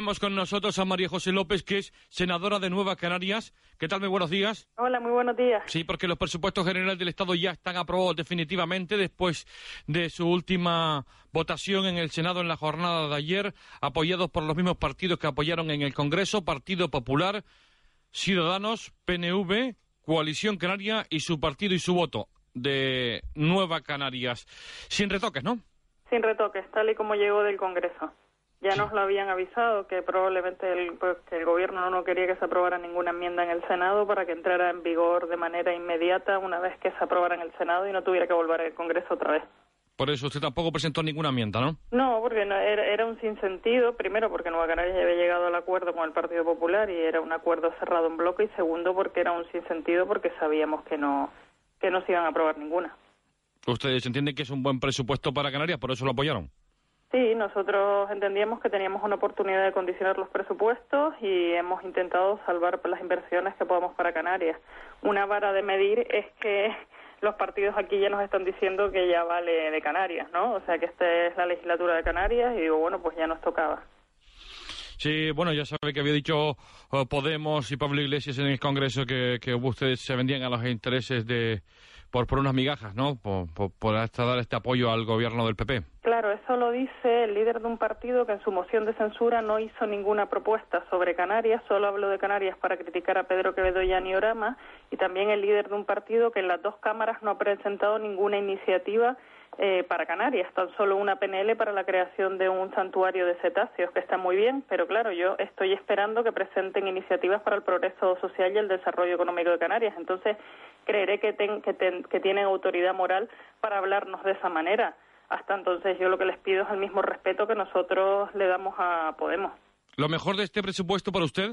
Tenemos con nosotros a María José López, que es senadora de Nueva Canarias. ¿Qué tal? Muy buenos días. Hola, muy buenos días. Sí, porque los presupuestos generales del Estado ya están aprobados definitivamente después de su última votación en el Senado en la jornada de ayer, apoyados por los mismos partidos que apoyaron en el Congreso, Partido Popular, Ciudadanos, PNV, Coalición Canaria y su partido y su voto de Nueva Canarias. Sin retoques, ¿no? Sin retoques, tal y como llegó del Congreso. Ya nos lo habían avisado que probablemente el, pues, que el gobierno no quería que se aprobara ninguna enmienda en el Senado para que entrara en vigor de manera inmediata una vez que se aprobara en el Senado y no tuviera que volver al Congreso otra vez. Por eso usted tampoco presentó ninguna enmienda, ¿no? No, porque no, era, era, un sinsentido, primero porque Nueva Canarias ya había llegado al acuerdo con el Partido Popular y era un acuerdo cerrado en bloque y segundo porque era un sinsentido porque sabíamos que no que no se iban a aprobar ninguna. ¿Ustedes entienden que es un buen presupuesto para Canarias, por eso lo apoyaron? Sí, nosotros entendíamos que teníamos una oportunidad de condicionar los presupuestos y hemos intentado salvar las inversiones que podamos para Canarias. Una vara de medir es que los partidos aquí ya nos están diciendo que ya vale de Canarias, ¿no? O sea que esta es la legislatura de Canarias y digo, bueno, pues ya nos tocaba. Sí, bueno, ya sabe que había dicho uh, Podemos y Pablo Iglesias en el Congreso que, que ustedes se vendían a los intereses de, por, por unas migajas, ¿no? Por, por, dar este apoyo al gobierno del PP. Claro, eso lo dice el líder de un partido que en su moción de censura no hizo ninguna propuesta sobre Canarias, solo habló de Canarias para criticar a Pedro Quevedo y a Niorama, y también el líder de un partido que en las dos cámaras no ha presentado ninguna iniciativa eh, para Canarias, tan solo una PNL para la creación de un santuario de cetáceos, que está muy bien, pero claro, yo estoy esperando que presenten iniciativas para el progreso social y el desarrollo económico de Canarias. Entonces, creeré que, ten, que, ten, que tienen autoridad moral para hablarnos de esa manera. Hasta entonces, yo lo que les pido es el mismo respeto que nosotros le damos a Podemos. ¿Lo mejor de este presupuesto para usted?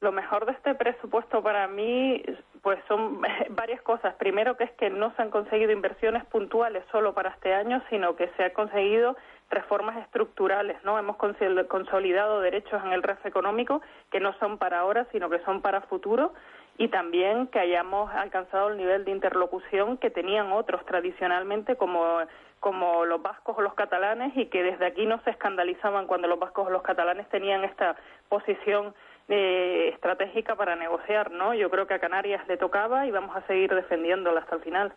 Lo mejor de este presupuesto para mí, pues son varias cosas. Primero que es que no se han conseguido inversiones puntuales solo para este año, sino que se han conseguido reformas estructurales, ¿no? Hemos consolidado derechos en el REF económico que no son para ahora, sino que son para futuro y también que hayamos alcanzado el nivel de interlocución que tenían otros tradicionalmente como como los vascos o los catalanes y que desde aquí no se escandalizaban cuando los vascos o los catalanes tenían esta posición eh, estratégica para negociar, ¿no? Yo creo que a Canarias le tocaba y vamos a seguir defendiéndola hasta el final.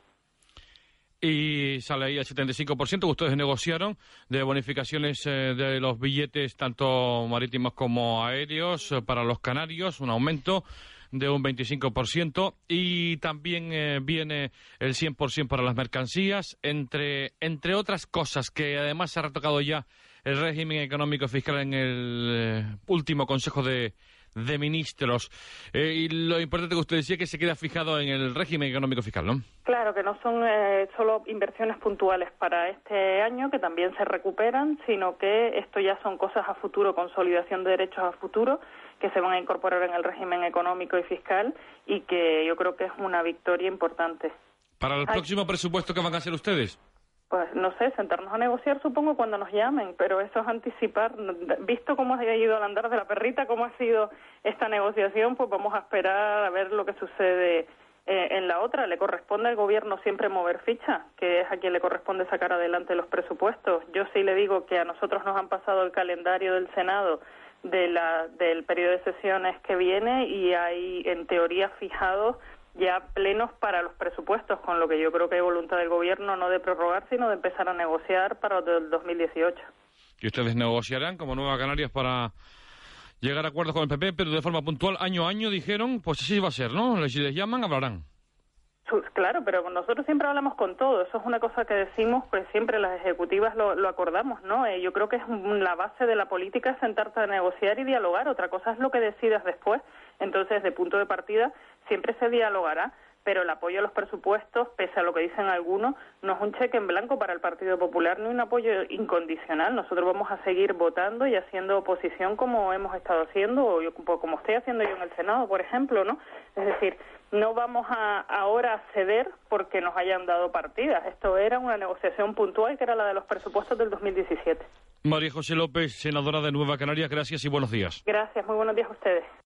Y sale ahí el 75% que ustedes negociaron de bonificaciones eh, de los billetes tanto marítimos como aéreos eh, para los canarios, un aumento de un 25% y también eh, viene el 100% para las mercancías, entre, entre otras cosas que además se ha retocado ya el régimen económico fiscal en el eh, último Consejo de, de Ministros. Eh, y lo importante que usted decía que se queda fijado en el régimen económico fiscal, ¿no? Claro, que no son eh, solo inversiones puntuales para este año, que también se recuperan, sino que esto ya son cosas a futuro, consolidación de derechos a futuro, que se van a incorporar en el régimen económico y fiscal y que yo creo que es una victoria importante. ¿Para el próximo presupuesto qué van a hacer ustedes? Pues no sé, sentarnos a negociar supongo cuando nos llamen, pero eso es anticipar. Visto cómo ha ido al andar de la perrita, cómo ha sido esta negociación, pues vamos a esperar a ver lo que sucede eh, en la otra. Le corresponde al gobierno siempre mover ficha, que es a quien le corresponde sacar adelante los presupuestos. Yo sí le digo que a nosotros nos han pasado el calendario del Senado de la, del periodo de sesiones que viene y hay en teoría fijados ya plenos para los presupuestos, con lo que yo creo que hay voluntad del gobierno no de prorrogar, sino de empezar a negociar para el 2018. Y ustedes negociarán como Nueva Canarias para llegar a acuerdos con el PP, pero de forma puntual, año a año, dijeron, pues así va a ser, ¿no? Si les llaman, hablarán. Claro, pero nosotros siempre hablamos con todo. Eso es una cosa que decimos, pues siempre las ejecutivas lo, acordamos, ¿no? Eh, yo creo que es la base de la política sentarte a negociar y dialogar. Otra cosa es lo que decidas después. Entonces, de punto de partida, siempre se dialogará, pero el apoyo a los presupuestos, pese a lo que dicen algunos, no es un cheque en blanco para el Partido Popular ni un apoyo incondicional. Nosotros vamos a seguir votando y haciendo oposición como hemos estado haciendo, o yo, como estoy haciendo yo en el Senado, por ejemplo, ¿no? Es decir, no vamos a ahora ceder porque nos hayan dado partidas. Esto era una negociación puntual que era la de los presupuestos del 2017. María José López, senadora de Nueva Canarias, gracias y buenos días. Gracias, muy buenos días a ustedes.